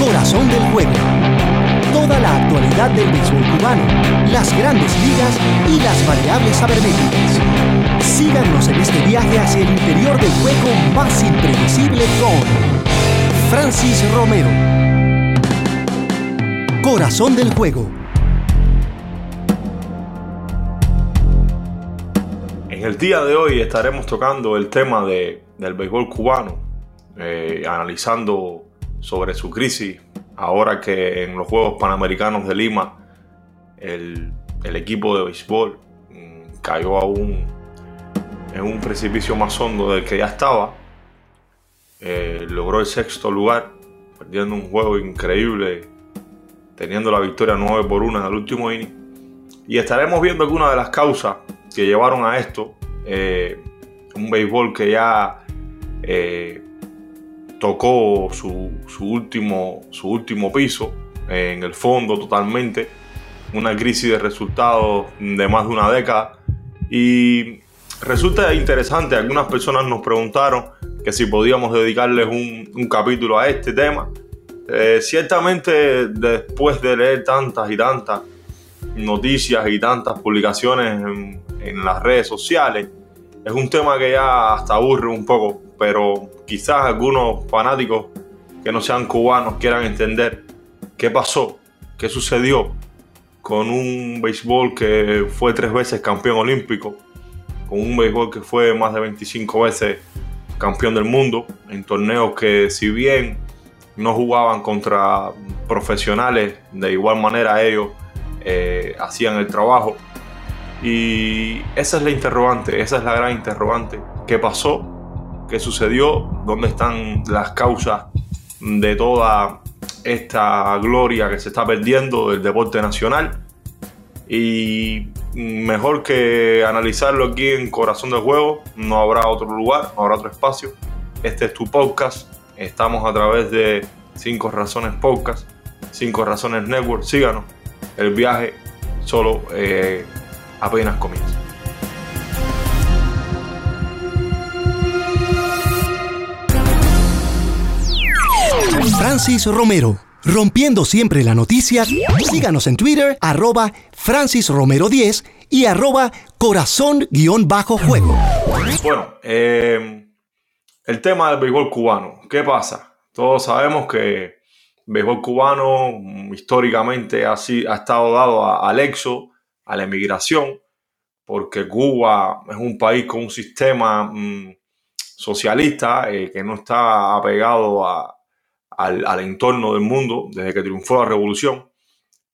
Corazón del Juego. Toda la actualidad del béisbol cubano, las grandes ligas y las variables sabermétricas. Síganos en este viaje hacia el interior del juego más impredecible con Francis Romero. Corazón del Juego. En el día de hoy estaremos tocando el tema de, del béisbol cubano, eh, analizando sobre su crisis, ahora que en los Juegos Panamericanos de Lima el, el equipo de béisbol mm, cayó aún en un precipicio más hondo del que ya estaba. Eh, logró el sexto lugar, perdiendo un juego increíble, teniendo la victoria 9 por 1 en el último inning. Y estaremos viendo algunas de las causas que llevaron a esto. Eh, un béisbol que ya eh, tocó su, último, su último piso en el fondo totalmente. Una crisis de resultados de más de una década. Y resulta interesante, algunas personas nos preguntaron que si podíamos dedicarles un, capítulo a este tema. Eh, ciertamente después de leer tantas y tantas noticias y tantas publicaciones en, en las redes sociales, es un tema que ya hasta aburre un poco, pero quizás algunos fanáticos que no sean cubanos quieran entender qué pasó, qué sucedió con un béisbol que fue tres veces campeón olímpico, con un béisbol que fue más de 25 veces campeón del mundo, en torneos que si bien no jugaban contra profesionales, de igual manera ellos eh, hacían el trabajo y esa es la interrogante, esa es la gran interrogante. ¿Qué pasó? ¿Qué sucedió? ¿Dónde están las causas de toda esta gloria que se está perdiendo del deporte nacional? Y mejor que analizarlo aquí en Corazón del Juego, no habrá otro lugar, no habrá otro espacio. Este es tu podcast. Estamos a través de 5 Razones Podcast, 5 Razones Network. Síganos. El viaje solo eh, apenas comienza. Francis Romero. Rompiendo siempre la noticia, síganos en Twitter, arroba Francis Romero 10 y arroba corazón-juego. Bueno, eh, el tema del béisbol cubano. ¿Qué pasa? Todos sabemos que el béisbol cubano históricamente ha, ha estado dado al exo a la emigración, porque Cuba es un país con un sistema mm, socialista eh, que no está apegado al, entorno del mundo desde que triunfó la revolución.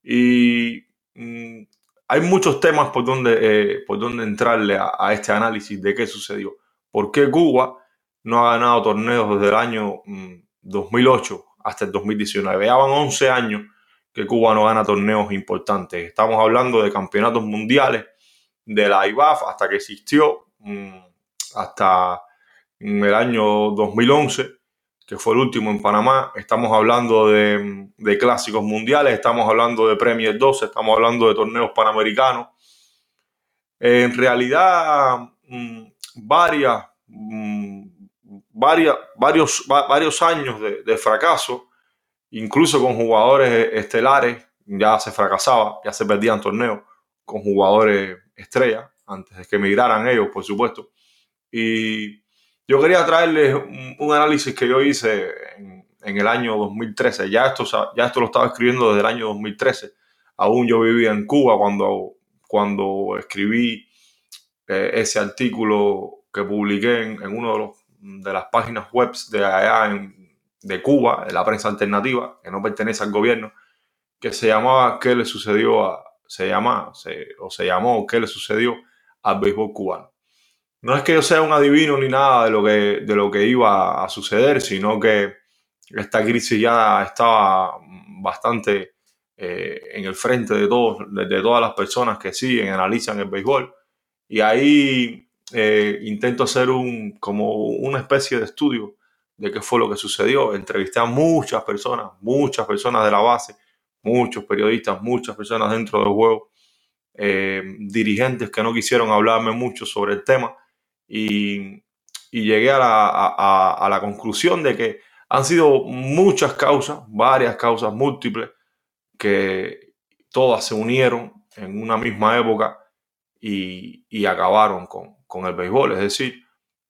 Y mm, hay muchos temas por donde, eh, por donde entrarle a, este análisis de qué sucedió. ¿Por qué Cuba no ha ganado torneos desde el año 2008 mm, hasta el 2019? Ya van 11 años que Cuba no gana torneos importantes. Estamos hablando de campeonatos mundiales de la IBAF hasta que existió, mm, hasta el año 2011, que fue el último en Panamá. Estamos hablando de, clásicos mundiales, estamos hablando de Premier 12, estamos hablando de torneos panamericanos. En realidad, mm, varias, mm, varias, varios, varios años de fracaso incluso con jugadores estelares, ya se fracasaba, ya se perdían torneos con jugadores estrellas, antes de que emigraran ellos, por supuesto. Y yo quería traerles un, análisis que yo hice en, el año 2013. Ya esto, ya esto lo estaba escribiendo desde el año 2013. Aún yo vivía en Cuba cuando, cuando escribí eh, ese artículo que publiqué en, en uno de, los, de las páginas web de allá en, de Cuba, de la prensa alternativa, que no pertenece al gobierno, que se llamaba ¿Qué le sucedió a, se llama, o se llamó ¿Qué le sucedió al béisbol cubano? No es que yo sea un adivino ni nada de lo que, de lo que iba a suceder, sino que esta crisis ya estaba bastante eh, en el frente de, todos, de, todas las personas que siguen, analizan el béisbol. Y ahí eh, intento hacer un, como una especie de estudio de qué fue lo que sucedió. Entrevisté a muchas personas, muchas personas de la base, muchos periodistas, muchas personas dentro del juego, eh, dirigentes que no quisieron hablarme mucho sobre el tema y, llegué a la, conclusión de que Han sido muchas causas, varias causas múltiples, que todas se unieron en una misma época y, acabaron con, el béisbol. Es decir,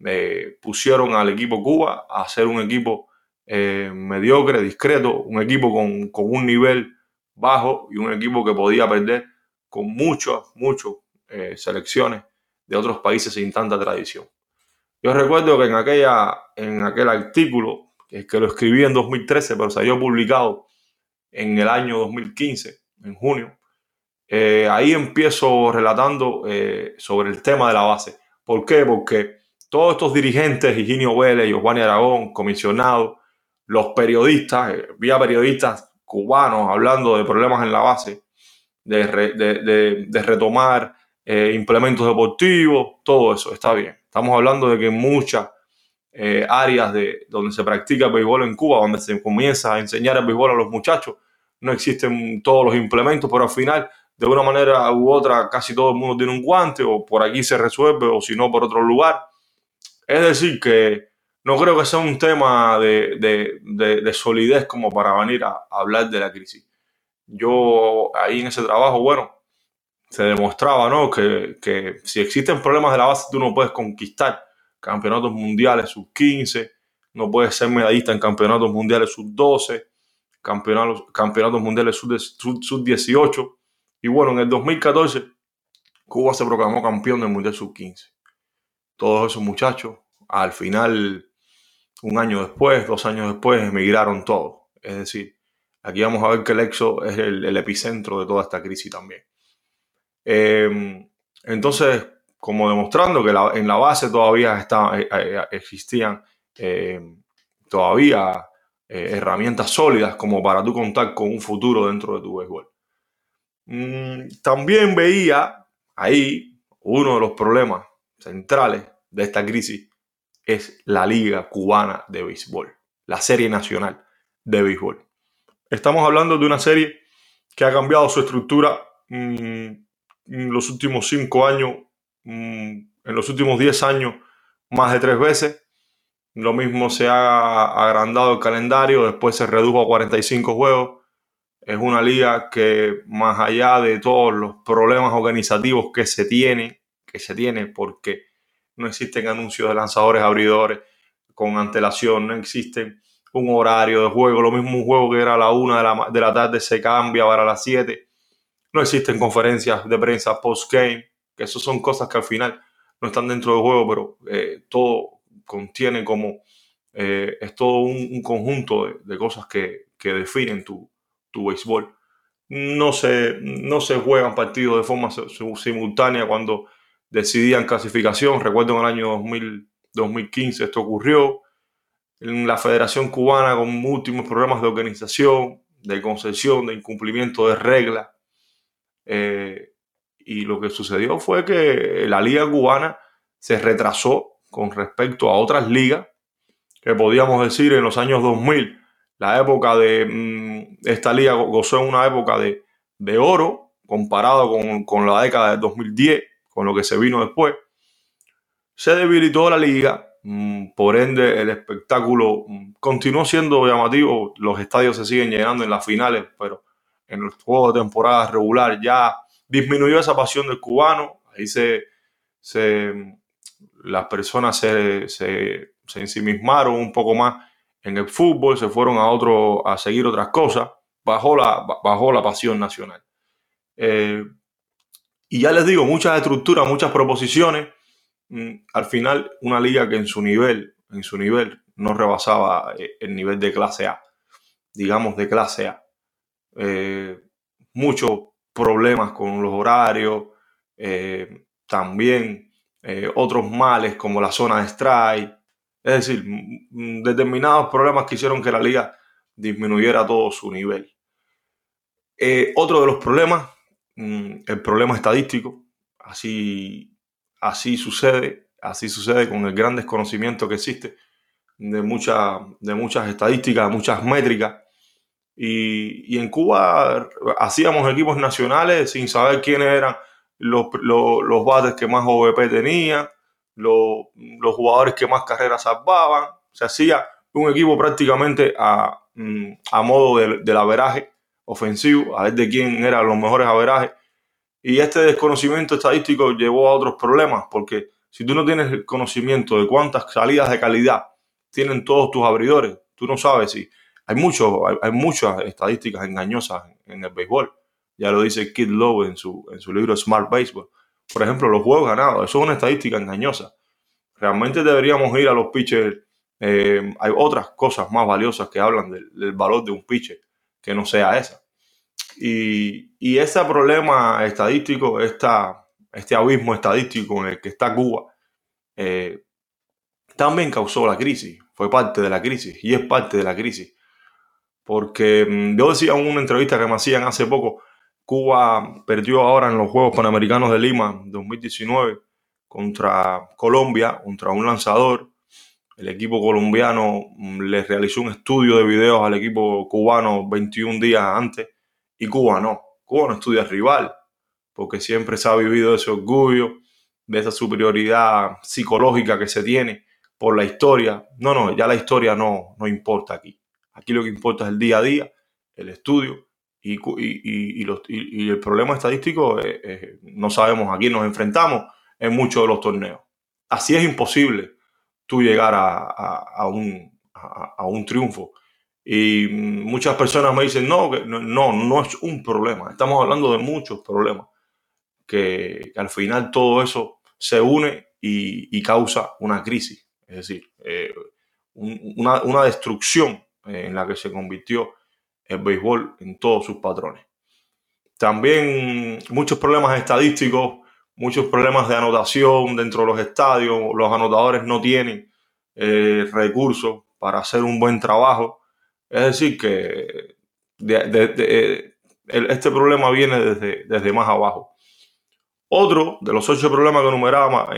eh, pusieron al equipo Cuba a ser un equipo eh, mediocre, discreto, un equipo con, un nivel bajo y un equipo que podía perder con muchas, muchas eh, selecciones de otros países sin tanta tradición. Yo recuerdo que en, aquella, en aquel artículo, que, que lo escribí en 2013, pero salió publicado en el año 2015, en junio, eh, ahí empiezo relatando eh, sobre el tema de la base. ¿Por qué? Porque todos estos dirigentes, Higinio Vélez, Giovanni Aragón, comisionados, los periodistas, eh, vía periodistas cubanos hablando de problemas en la base, de, de, retomar implementos deportivos, todo eso está bien. Estamos hablando de que muchas áreas de, donde se practica el béisbol en Cuba, donde se comienza a enseñar el béisbol a los muchachos, no existen todos los implementos, pero al final de una manera u otra casi todo el mundo tiene un guante o por aquí se resuelve o si no por otro lugar. Es decir, que no creo que sea un tema de, solidez como para venir a, hablar de la crisis. Yo ahí en ese trabajo, bueno, se demostraba ¿no? que, que si existen problemas de la base, tú no puedes conquistar campeonatos mundiales sub 15, no puedes ser medallista en campeonatos mundiales sub 12, campeonatos, campeonatos mundiales sub, sub 18 y bueno, en el 2014 Cuba se proclamó campeón del Mundial Sub-15. Todos esos muchachos, al final, un año después, dos años después, emigraron todos. Es decir, aquí vamos a ver que el EXO es el, epicentro de toda esta crisis también. Em, entonces, como demostrando que en la base todavía está, eh, eh, existían em, todavía eh, herramientas sólidas como para tú contar con un futuro dentro de tu béisbol. Mm, también veía ahí uno de los problemas centrales de esta crisis es la Liga Cubana de Béisbol, la Serie Nacional de Béisbol. Estamos hablando de una serie que ha cambiado su estructura mm, en los últimos cinco años, mm, en los últimos diez años, más de tres veces. Lo mismo se ha agrandado el calendario, después se redujo a 45 juegos. Es una liga que más allá de todos los problemas organizativos que se tienen, que se tiene porque no existen anuncios de lanzadores abridores con antelación, no existe un horario de juego, lo mismo un juego que era a la una de la, de la tarde se cambia para las 7, no existen conferencias de prensa post-game, que eso son cosas que al final no están dentro del juego, pero eh, todo contiene como, eh, es todo un, conjunto de, cosas que, definen tu, béisbol. No se, no se juegan partidos de forma simultánea cuando decidían clasificación. Recuerdo en el año 2000, 2015 esto ocurrió. En la Federación Cubana con múltiples problemas de organización, de concesión, de incumplimiento de reglas. Eh, y lo que sucedió fue que la liga cubana se retrasó con respecto a otras ligas que podíamos decir en los años 2000 la época de mm, esta liga gozó en una época de, oro comparado con, la década de 2010, con lo que se vino después. Se debilitó la liga, mm, por ende el espectáculo mm, continuó siendo llamativo, los estadios se siguen llenando en las finales, pero en el juego de temporada regular ya disminuyó esa pasión del cubano, ahí se, las personas se, se, se ensimismaron un poco más en el fútbol, se fueron a otro a seguir otras cosas, bajó la, bajó la pasión nacional. Eh, y ya les digo, muchas estructuras, muchas proposiciones. Mm, al final, una liga que en su nivel, en su nivel, no rebasaba eh, el nivel de clase A, digamos de clase A. Eh, muchos problemas con los horarios, también otros males como la zona de strike, es decir, determinados problemas que hicieron que la liga disminuyera todo su nivel. Eh, otro de los problemas, mm, el problema estadístico, así, así sucede, así sucede con el gran desconocimiento que existe de, de muchas estadísticas, muchas métricas. Y, en Cuba hacíamos equipos nacionales sin saber quiénes eran los, los, los bates que más OVP tenían, los, jugadores que más carreras salvaban. Se hacía un equipo prácticamente a, mm, a modo del, del averaje ofensivo, a ver de quién eran los mejores averajes. Y este desconocimiento estadístico llevó a otros problemas, porque si tú no tienes el conocimiento de cuántas salidas de calidad tienen todos tus abridores, tú no sabes si hay, mucho, hay, muchas estadísticas engañosas en, el béisbol. Ya lo dice Kid Lowe en su, en su libro Smart Baseball. Por ejemplo, los juegos ganados, eso es una estadística engañosa. Realmente deberíamos ir a los pitchers. Eh, hay otras cosas más valiosas que hablan del, valor de un pitcher que no sea esa. Y, ese problema estadístico, esta, este abismo estadístico en el que está Cuba, eh, también causó la crisis, fue parte de la crisis y es parte de la crisis. Porque mm, yo decía en una entrevista que me hacían hace poco, Cuba perdió ahora en los Juegos Panamericanos de Lima 2019 contra Colombia, contra un lanzador. El equipo colombiano mm, le realizó un estudio de videos al equipo cubano 21 días antes y Cuba no. Cuba no estudia rival porque siempre se ha vivido ese orgullo, de esa superioridad psicológica que se tiene por la historia. No, no, ya la historia no, no importa aquí. Aquí lo que importa es el día a día, el estudio y, el problema estadístico no sabemos a quién nos enfrentamos en muchos de los torneos. Así es imposible tú llegar a, un, triunfo. Y muchas personas me dicen, no, no, no es un problema. Estamos hablando de muchos problemas. Que, al final todo eso se une y, causa una crisis. Es decir, eh, una destrucción en la que se convirtió el béisbol en todos sus patrones. También muchos problemas estadísticos, muchos problemas de anotación dentro de los estadios. Los anotadores no tienen eh, recursos para hacer un buen trabajo. Es decir, que este problema viene desde, desde, más abajo. Otro de los ocho problemas que enumeraba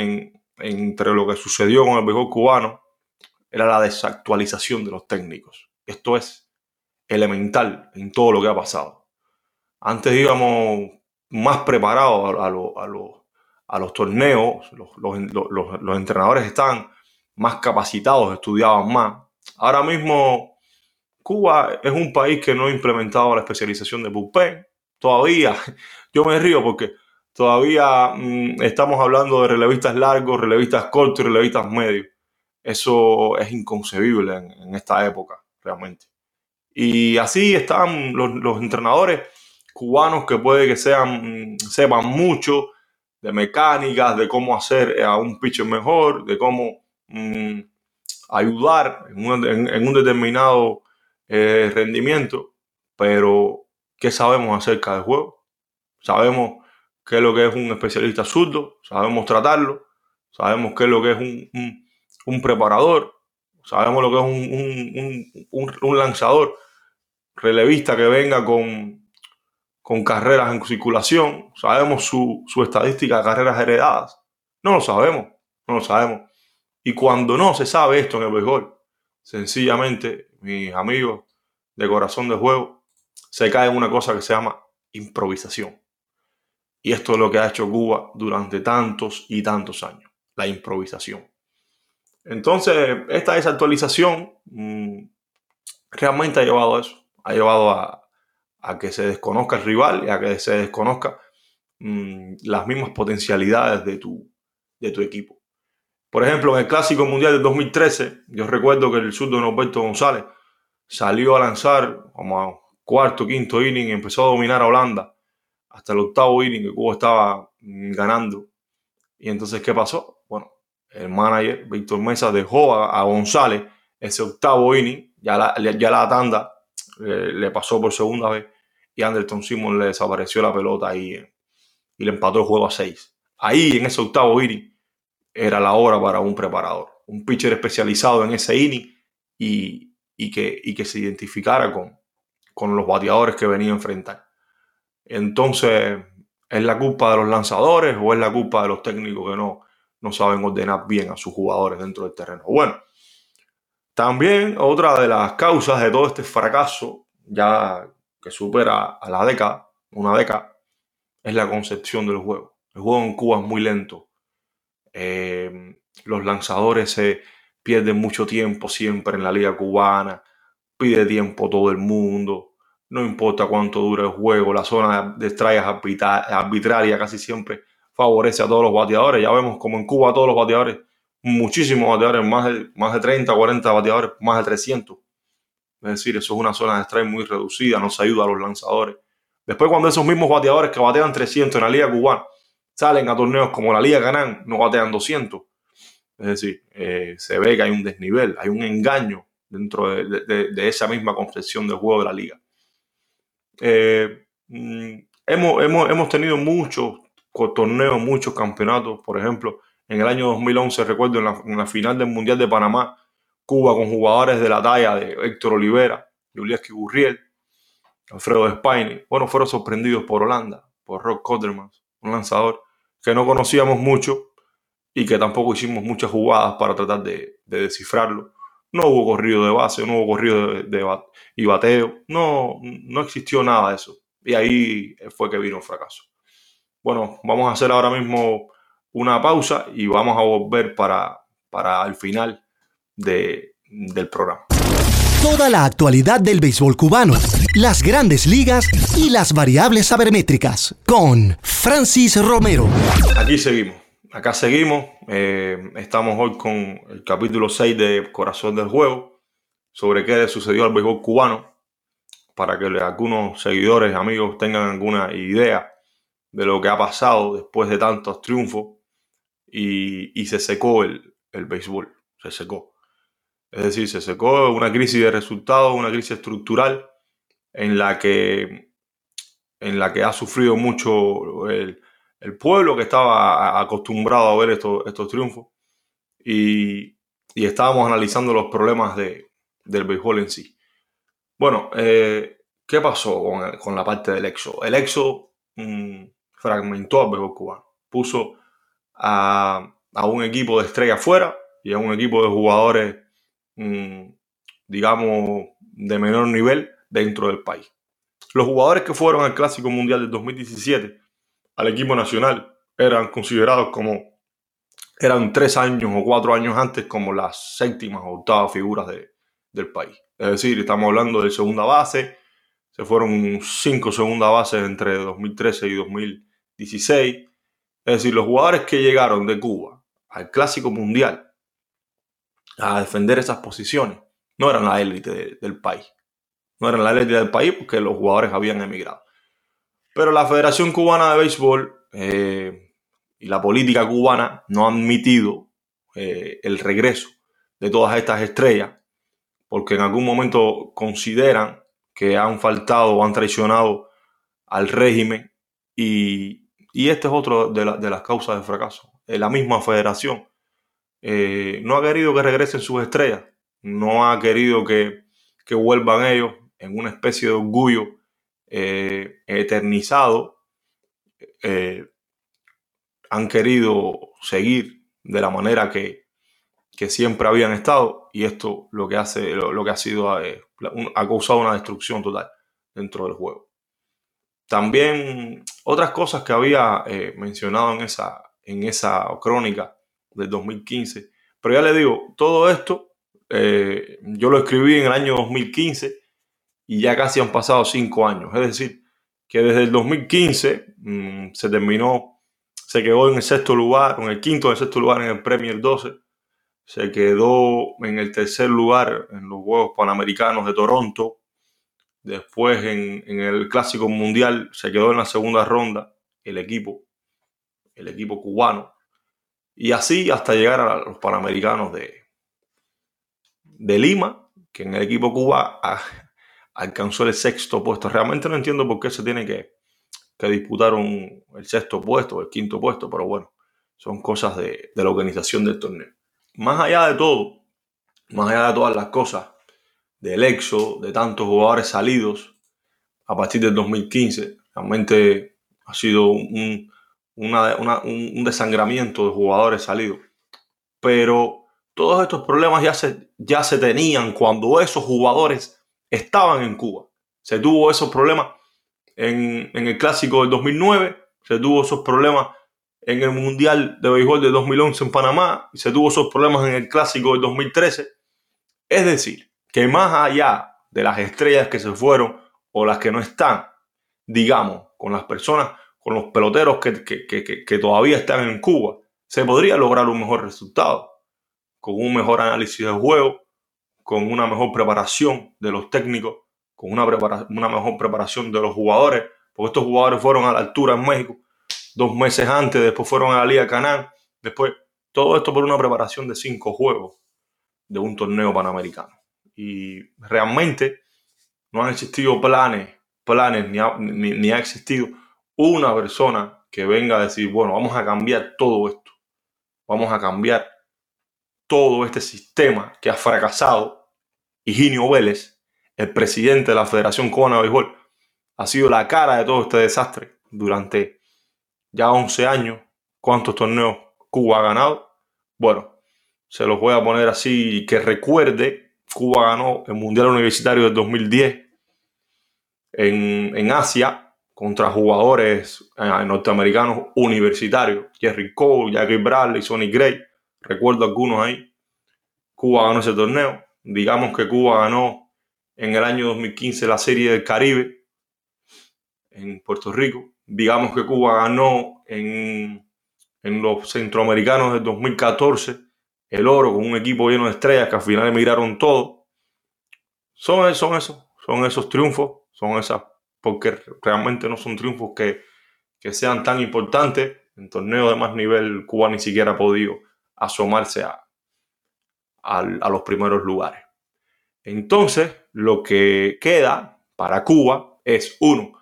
entre lo que sucedió con el béisbol cubano era la desactualización de los técnicos. Esto es elemental en todo lo que ha pasado. Antes íbamos más preparados a, a, los torneos, los, entrenadores estaban más capacitados, estudiaban más. Ahora mismo Cuba es un país que no ha implementado la especialización de bullpen. Todavía, yo me río porque todavía mm, estamos hablando de relevistas largos, relevistas cortos y relevistas medios. Eso es inconcebible en esta época Y así están los, entrenadores cubanos que puede que sean, sepan mucho de mecánicas, de cómo hacer a un pitcher mejor, de cómo mm, ayudar en un, determinado eh, rendimiento, pero ¿qué sabemos acerca del juego? Sabemos qué es lo que es un especialista zurdo, sabemos tratarlo, sabemos qué es lo que es un preparador, Sabemos lo que es un, lanzador relevista que venga con, con, carreras en circulación. Sabemos su, estadística de carreras heredadas. No lo sabemos, no lo sabemos. Y cuando no se sabe esto en el béisbol, sencillamente, mis amigos de corazón de juego, se cae en una cosa que se llama improvisación. Y esto es lo que ha hecho Cuba durante tantos y tantos años, la improvisación. Entonces, esta desactualización mm, realmente ha llevado a eso, ha llevado a, que se desconozca el rival y a que se desconozca mm, las mismas potencialidades de tu, de tu equipo. Por ejemplo, en el Clásico Mundial de 2013, yo recuerdo que el surdo Norberto González salió a lanzar como a cuarto, quinto inning empezó a dominar a Holanda hasta el octavo inning que Cuba estaba mm, ganando. Y entonces, ¿qué pasó? El manager Víctor Mesa dejó a, González ese octavo inning, ya la, ya la tanda eh, le pasó por segunda vez y Anderson Simon le desapareció la pelota y, y le empató el juego a seis. Ahí en ese octavo inning era la hora para un preparador, un pitcher especializado en ese inning y, que, y que se identificara con, con los bateadores que venía a enfrentar. Entonces, ¿es la culpa de los lanzadores o es la culpa de los técnicos que no, no saben ordenar bien a sus jugadores dentro del terreno. Bueno, también otra de las causas de todo este fracaso, ya que supera a la década, una década, es la concepción del juego. El juego en Cuba es muy lento. Eh, los lanzadores se pierde mucho tiempo siempre en la liga cubana, pide tiempo todo el mundo, no importa cuánto dure el juego, la zona de estrellas arbitraria casi siempre favorece a todos los bateadores. Ya vemos como en Cuba todos los bateadores, muchísimos bateadores, más de, más de 30, 40 bateadores, más de 300. Es decir, eso es una zona de strike muy reducida, no se ayuda a los lanzadores. Después cuando esos mismos bateadores que batean 300 en la liga cubana salen a torneos como la Liga Ganan, no batean 200. Es decir, eh, se ve que hay un desnivel, hay un engaño dentro de, esa misma concepción del juego de la liga. Eh, mm, hemos, hemos, hemos, tenido muchos torneos, muchos campeonatos. Por ejemplo, en el año 2011, recuerdo, en la, final del Mundial de Panamá, Cuba con jugadores de la talla de Héctor Olivera, Julieski Gurriel, Alfredo Spine, bueno, fueron sorprendidos por Holanda, por Rock Cotterman, un lanzador que no conocíamos mucho y que tampoco hicimos muchas jugadas para tratar de, descifrarlo. No hubo corrido de base, no hubo corrido de, y bateo, no, no existió nada de eso. Y ahí fue que vino el fracaso. Bueno, vamos a hacer ahora mismo una pausa y vamos a volver para, para el final de, del programa. Toda la actualidad del béisbol cubano, las grandes ligas y las variables sabermétricas con Francis Romero. Aquí seguimos, acá seguimos. Eh, estamos hoy con el capítulo 6 de Corazón del Juego sobre qué le sucedió al béisbol cubano para que algunos seguidores, amigos tengan alguna idea de lo que ha pasado después de tantos triunfos y, se secó el, el, béisbol, se secó. Es decir, se secó una crisis de resultados, una crisis estructural en la que, en la que ha sufrido mucho el, pueblo que estaba acostumbrado a ver estos, estos triunfos y, estábamos analizando los problemas de, del béisbol en sí. Bueno, eh, ¿qué pasó con, la parte del EXO? El EXO fragmentó al béisbol cubano. Puso a, un equipo de estrella afuera y a un equipo de jugadores, mm, digamos, de menor nivel dentro del país. Los jugadores que fueron al Clásico Mundial del 2017 al equipo nacional eran considerados como, eran tres años o cuatro años antes como las séptimas o octavas figuras del país. Es decir, estamos hablando de segunda base, se fueron cinco segunda bases entre 2013 y 2017 16. Es decir, los jugadores que llegaron de Cuba al Clásico Mundial a defender esas posiciones no eran la élite del país. No eran la élite del país porque los jugadores habían emigrado. Pero la Federación Cubana de Béisbol eh, y la política cubana no han admitido eh, el regreso de todas estas estrellas porque en algún momento consideran que han faltado o han traicionado al régimen y, y este es otro de, las causas del fracaso. Eh, la misma federación eh, no ha querido que regresen sus estrellas, no ha querido que, vuelvan ellos en una especie de orgullo eh, eternizado. han querido seguir de la manera que, siempre habían estado y esto lo que hace lo, que ha sido ha causado una destrucción total dentro del juego. También otras cosas que había eh, mencionado en esa, en esa crónica del 2015. Pero ya le digo, todo esto eh, yo lo escribí en el año 2015 y ya casi han pasado cinco años. Es decir, que desde el 2015 mm, se terminó, se quedó en el sexto lugar, en el quinto, en el sexto lugar en el Premier 12. Se quedó en el tercer lugar en los Juegos Panamericanos de Toronto Después en, el Clásico Mundial se quedó en la segunda ronda el equipo, el equipo cubano. Y así hasta llegar a los Panamericanos de, Lima, que en el equipo Cuba alcanzó el sexto puesto. Realmente no entiendo por qué se tiene que, que disputar el sexto puesto, el quinto puesto, pero bueno, son cosas de, de la organización del torneo. Más allá de todo, más allá de todas las cosas, del EXO, de tantos jugadores salidos a partir del 2015. Realmente ha sido un, un desangramiento de jugadores salidos. Pero todos estos problemas ya se, ya se tenían cuando esos jugadores estaban en Cuba. Se tuvo esos problemas en, el clásico del 2009, se tuvo esos problemas en el Mundial de Béisbol de 2011 en Panamá y se tuvo esos problemas en el Clásico de 2013. Es decir, que más allá de las estrellas que se fueron o las que no están, digamos, con las personas, con los peloteros que, que todavía están en Cuba, se podría lograr un mejor resultado, con un mejor análisis del juego, con una mejor preparación de los técnicos, con una, una mejor preparación de los jugadores, porque estos jugadores fueron a la altura en México dos meses antes, después fueron a la Liga Canán, después todo esto por una preparación de cinco juegos de un torneo panamericano. Y realmente no han existido planes, planes, ni ni, ni ha existido una persona que venga a decir, bueno, vamos a cambiar todo esto, vamos a cambiar todo este sistema que ha fracasado Higinio Vélez, el presidente de la Federación Cubana de Béisbol, ha sido la cara de todo este desastre durante ya 11 años. ¿Cuántos torneos Cuba ha ganado? Bueno, se los voy a poner así que recuerde, Cuba ganó el Mundial Universitario del 2010 en, en Asia contra jugadores eh, norteamericanos universitarios, Jerry Cole, Jackie Bradley, Sonny Gray, recuerdo algunos ahí. Cuba ganó ese torneo digamos que Cuba ganó en el año 2015 la Serie del Caribe en Puerto Rico. Digamos que Cuba ganó en, los centroamericanos del 2014 el oro con un equipo lleno de estrellas que al final emigraron todo. Son, son esos, son esos triunfos, son esas, porque realmente no son triunfos que, que sean tan importantes. En torneos de más nivel, Cuba ni siquiera ha podido asomarse a, a los primeros lugares. Entonces, lo que queda para Cuba es, uno,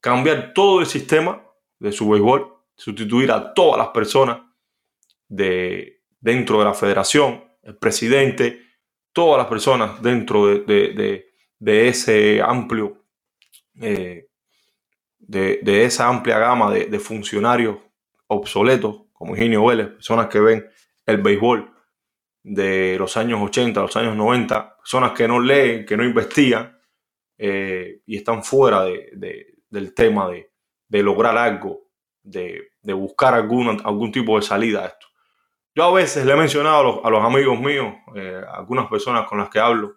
cambiar todo el sistema de su béisbol, sustituir a todas las personas de, dentro de la federación, el presidente, todas las personas dentro de, ese amplio, eh, de, esa amplia gama de, funcionarios obsoletos, como Eugenio Vélez, personas que ven el béisbol de los años 80, los años 90, personas que no leen, que no investigan eh, y están fuera del tema de, lograr algo, de, buscar algún, algún tipo de salida a esto. Yo a veces le he mencionado a los, amigos míos, eh, algunas personas con las que hablo,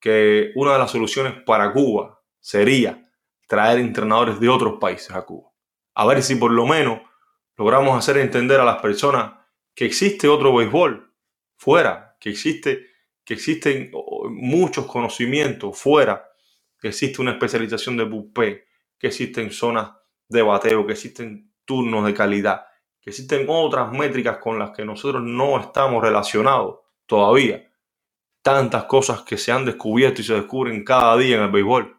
que una de las soluciones para Cuba sería traer entrenadores de otros países a Cuba. A ver si por lo menos logramos hacer entender a las personas que existe otro béisbol, fuera, que existe, que existen muchos conocimientos fuera, que existe una especialización de bullpen, que existen zonas de bateo, que existen turnos de calidad, que existen otras métricas con las que nosotros no estamos relacionados todavía. Tantas cosas que se han descubierto y se descubren cada día en el béisbol.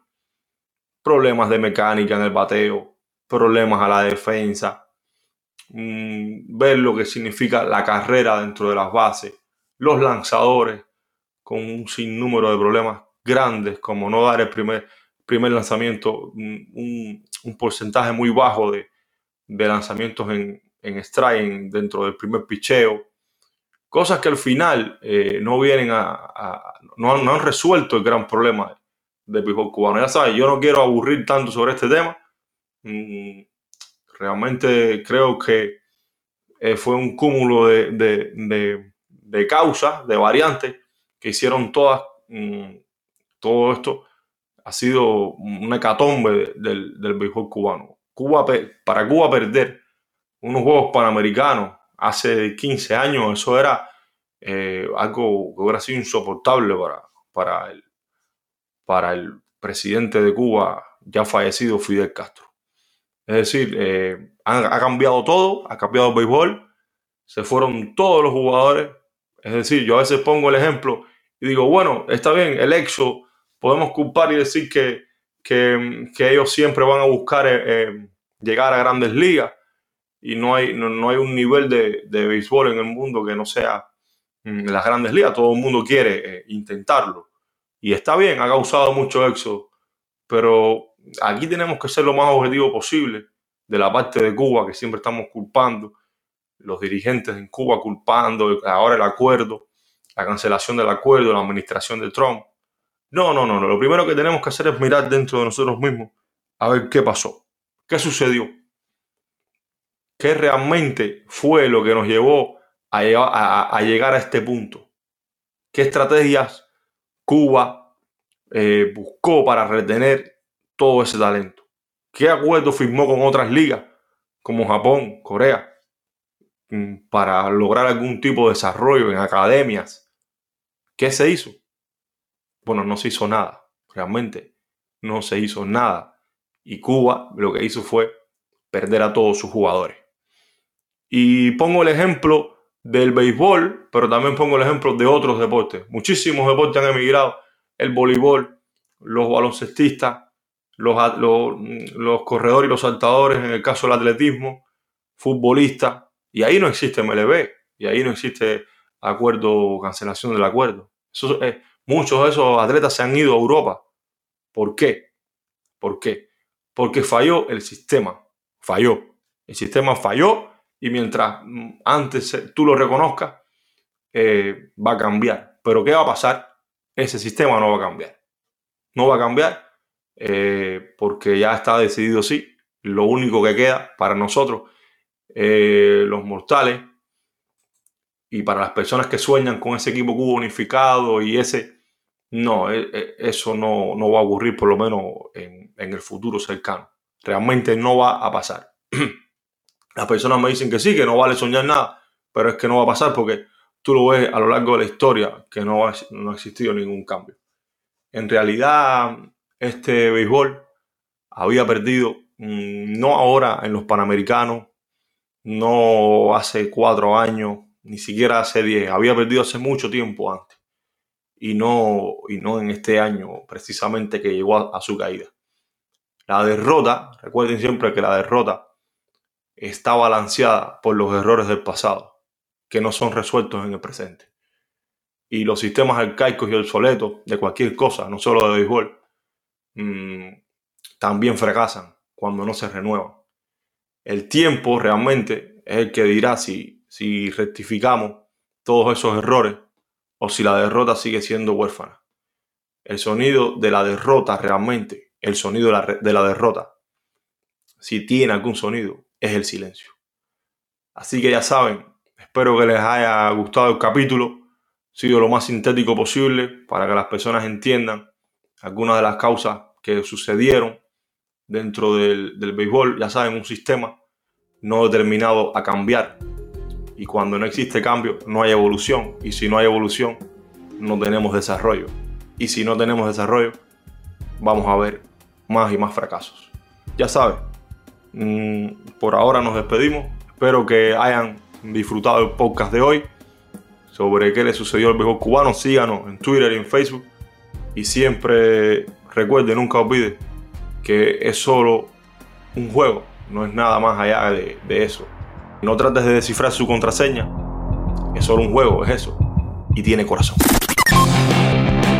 Problemas de mecánica en el bateo, problemas a la defensa, mm, ver lo que significa la carrera dentro de las bases, los lanzadores con un sinnúmero de problemas grandes, como no dar el primer, primer lanzamiento, un, porcentaje muy bajo de, lanzamientos en, en strike dentro del primer picheo. Cosas que al final eh, no vienen a, no, han, resuelto el gran problema del béisbol cubano. Ya sabes, yo no quiero aburrir tanto sobre este tema. Mm, realmente creo que eh, fue un cúmulo de, de causas, de variantes que hicieron todas, mm, todo esto ha sido una hecatombe del, del béisbol cubano. Cuba, para Cuba perder unos Juegos Panamericanos hace 15 años, eso era eh, algo que hubiera sido insoportable para, para, el, para el presidente de Cuba ya fallecido, Fidel Castro. Es decir, eh, ha, ha cambiado todo, ha cambiado el béisbol, se fueron todos los jugadores, es decir, yo a veces pongo el ejemplo y digo, bueno, está bien, el EXO, podemos culpar y decir que, que, ellos siempre van a buscar eh, eh, llegar a grandes ligas y no hay, no, hay un nivel de, de, béisbol en el mundo que no sea mm, las grandes ligas. Todo el mundo quiere eh, intentarlo. Y está bien, ha causado mucho éxodo, pero aquí tenemos que ser lo más objetivo posible de la parte de Cuba, que siempre estamos culpando los dirigentes en Cuba culpando ahora el acuerdo, la cancelación del acuerdo, la administración de Trump. No, no, no, no. Lo primero que tenemos que hacer es mirar dentro de nosotros mismos a ver qué pasó, qué sucedió. qué realmente fue lo que nos llevó a, llegar a este punto. ¿Qué estrategias Cuba eh, buscó para retener todo ese talento? ¿Qué acuerdo firmó con otras ligas como Japón, Corea, mm, para lograr algún tipo de desarrollo en academias? ¿Qué se hizo? Bueno, no se hizo nada. Realmente no se hizo nada. Y Cuba lo que hizo fue perder a todos sus jugadores. Y pongo el ejemplo del béisbol, pero también pongo el ejemplo de otros deportes. Muchísimos deportes han emigrado. El voleibol, los baloncestistas, los, los, corredores y los saltadores, en el caso del atletismo, futbolistas. Y ahí no existe MLB. Y ahí no existe acuerdo, cancelación del acuerdo. Muchos de esos atletas se han ido a Europa. ¿Por qué? ¿Por qué? Porque falló el sistema. Falló. El sistema falló y mientras mm, antes tú lo reconozcas, eh, va a cambiar. Pero ¿qué va a pasar? Ese sistema no va a cambiar. No va a cambiar eh, porque ya está decidido sí. Lo único que queda para nosotros, eh, los mortales, y para las personas que sueñan con ese equipo cubo unificado y ese, no, eso no, no, va a ocurrir por lo menos en, en el futuro cercano. Realmente no va a pasar. Las personas me dicen que sí, que no vale soñar nada, pero es que no va a pasar porque tú lo ves a lo largo de la historia que no ha, no ha existido ningún cambio. En realidad, este béisbol había perdido, mm, no ahora en los Panamericanos, no hace cuatro años, ni siquiera hace diez, había perdido hace mucho tiempo antes. Y no, y no en este año precisamente que llegó a su caída. La derrota, recuerden siempre que la derrota está balanceada por los errores del pasado, que no son resueltos en el presente. Y los sistemas arcaicos y obsoletos de cualquier cosa, no solo de béisbol, mm, también fracasan cuando no se renuevan. El tiempo realmente es el que dirá si, si rectificamos todos esos errores o si la derrota sigue siendo huérfana. El sonido de la derrota realmente, el sonido de la, de la derrota, si tiene algún sonido, es el silencio. Así que ya saben, espero que les haya gustado el capítulo, sido lo más sintético posible para que las personas entiendan algunas de las causas que sucedieron dentro del, del béisbol. Ya saben, un sistema no determinado a cambiar. Y cuando no existe cambio, no hay evolución. Y si no hay evolución, no tenemos desarrollo. Y si no tenemos desarrollo, vamos a ver más y más fracasos. Ya saben, Mm, por ahora nos despedimos. Espero que hayan disfrutado el podcast de hoy sobre qué le sucedió al mejor cubano. Síganos en Twitter y en Facebook. Y siempre recuerde, nunca olvide que es solo un juego, no es nada más allá de eso. No trates de descifrar su contraseña, es solo un juego, es eso. Y tiene corazón.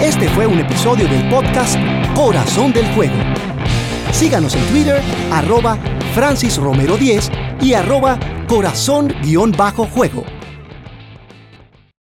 Este fue un episodio del podcast Corazón del Juego. Síganos en Twitter, arroba Francis Romero 10 y arroba corazón-juego.